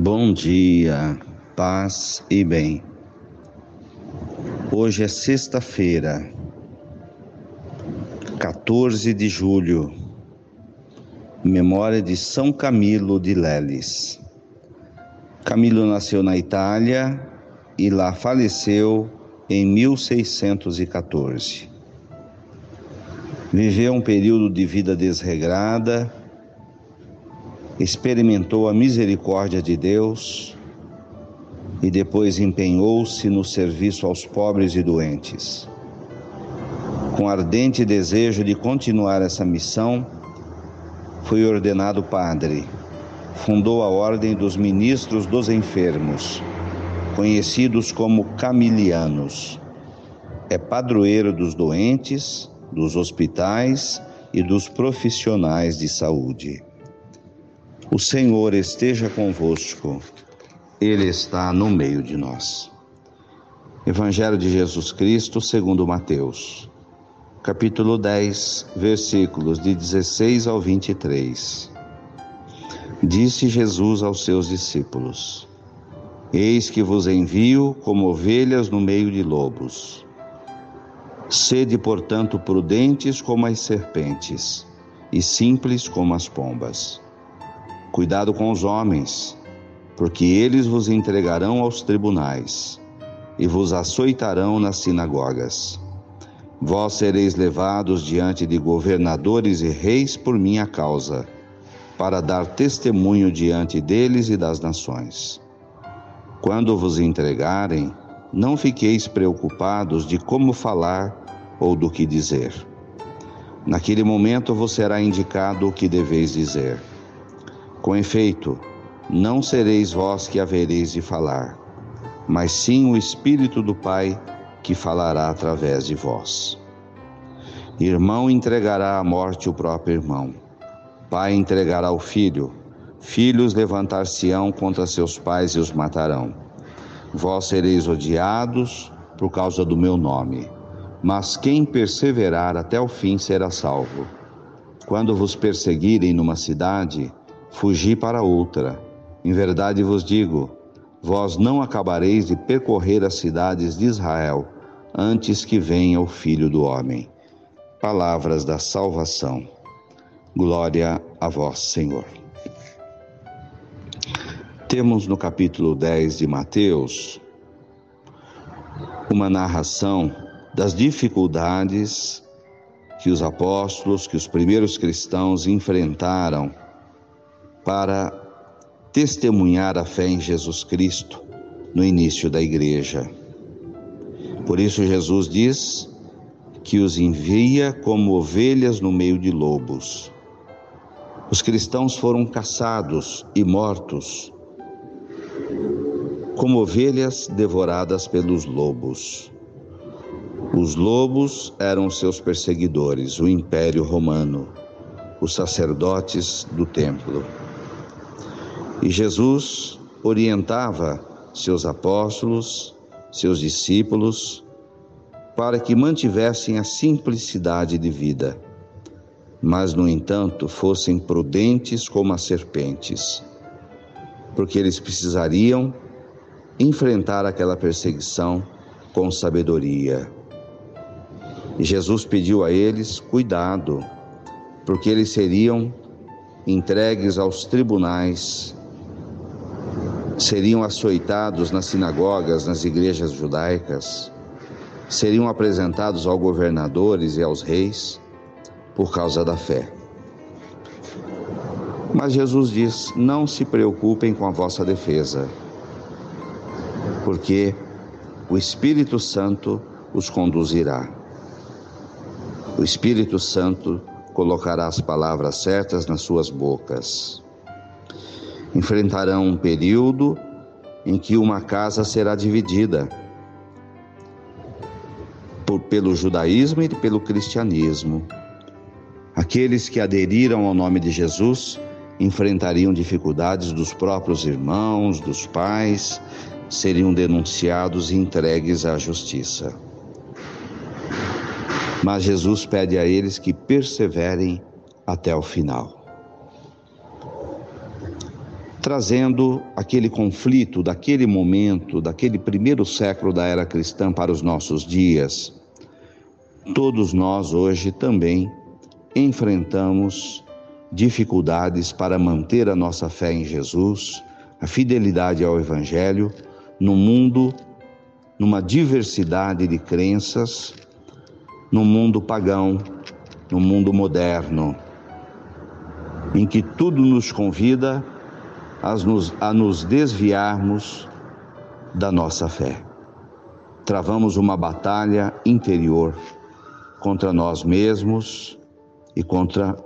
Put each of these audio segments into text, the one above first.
Bom dia, paz e bem. Hoje é sexta-feira, 14 de julho, memória de São Camilo de Leles. Camilo nasceu na Itália e lá faleceu em 1614. Viveu um período de vida desregrada, experimentou a misericórdia de Deus e depois empenhou-se no serviço aos pobres e doentes. Com ardente desejo de continuar essa missão, foi ordenado padre. Fundou a Ordem dos Ministros dos Enfermos, conhecidos como camilianos. É padroeiro dos doentes dos hospitais e dos profissionais de saúde. O Senhor esteja convosco, Ele está no meio de nós. Evangelho de Jesus Cristo, segundo Mateus, capítulo 10, versículos de 16 ao 23. Disse Jesus aos seus discípulos: Eis que vos envio como ovelhas no meio de lobos. Sede, portanto, prudentes como as serpentes e simples como as pombas. Cuidado com os homens, porque eles vos entregarão aos tribunais e vos açoitarão nas sinagogas. Vós sereis levados diante de governadores e reis por minha causa, para dar testemunho diante deles e das nações. Quando vos entregarem, não fiqueis preocupados de como falar ou do que dizer. Naquele momento vos será indicado o que deveis dizer. Com efeito, não sereis vós que havereis de falar, mas sim o Espírito do Pai que falará através de vós. Irmão entregará à morte o próprio irmão, pai entregará o filho, filhos levantar-se-ão contra seus pais e os matarão Vós sereis odiados por causa do meu nome, mas quem perseverar até o fim será salvo. Quando vos perseguirem numa cidade, fugi para outra. Em verdade vos digo, vós não acabareis de percorrer as cidades de Israel antes que venha o Filho do Homem. Palavras da salvação. Glória a vós, Senhor. Temos no capítulo 10 de Mateus uma narração das dificuldades que os apóstolos, que os primeiros cristãos enfrentaram para testemunhar a fé em Jesus Cristo no início da igreja. Por isso, Jesus diz que os envia como ovelhas no meio de lobos. Os cristãos foram caçados e mortos como ovelhas devoradas pelos lobos. Os lobos eram seus perseguidores, o Império Romano, os sacerdotes do templo. E Jesus orientava seus apóstolos, seus discípulos, para que mantivessem a simplicidade de vida, mas, no entanto, fossem prudentes como as serpentes, porque eles precisariam enfrentar aquela perseguição com sabedoria. E Jesus pediu a eles cuidado, porque eles seriam entregues aos tribunais, seriam açoitados nas sinagogas, nas igrejas judaicas, seriam apresentados aos governadores e aos reis por causa da fé. Mas Jesus diz: não se preocupem com a vossa defesa porque o Espírito Santo os conduzirá. O Espírito Santo colocará as palavras certas nas suas bocas. Enfrentarão um período em que uma casa será dividida por, pelo judaísmo e pelo cristianismo. Aqueles que aderiram ao nome de Jesus enfrentariam dificuldades dos próprios irmãos, dos pais, seriam denunciados e entregues à justiça. Mas Jesus pede a eles que perseverem até o final. Trazendo aquele conflito daquele momento, daquele primeiro século da era cristã para os nossos dias. Todos nós hoje também enfrentamos dificuldades para manter a nossa fé em Jesus, a fidelidade ao Evangelho, no mundo, numa diversidade de crenças, no mundo pagão, no mundo moderno, em que tudo nos convida a nos, a nos desviarmos da nossa fé. Travamos uma batalha interior contra nós mesmos e contra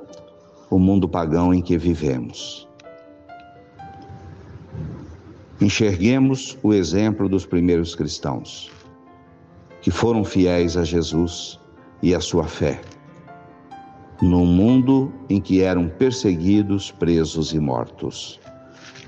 o mundo pagão em que vivemos. Enxerguemos o exemplo dos primeiros cristãos, que foram fiéis a Jesus e à sua fé, num mundo em que eram perseguidos, presos e mortos.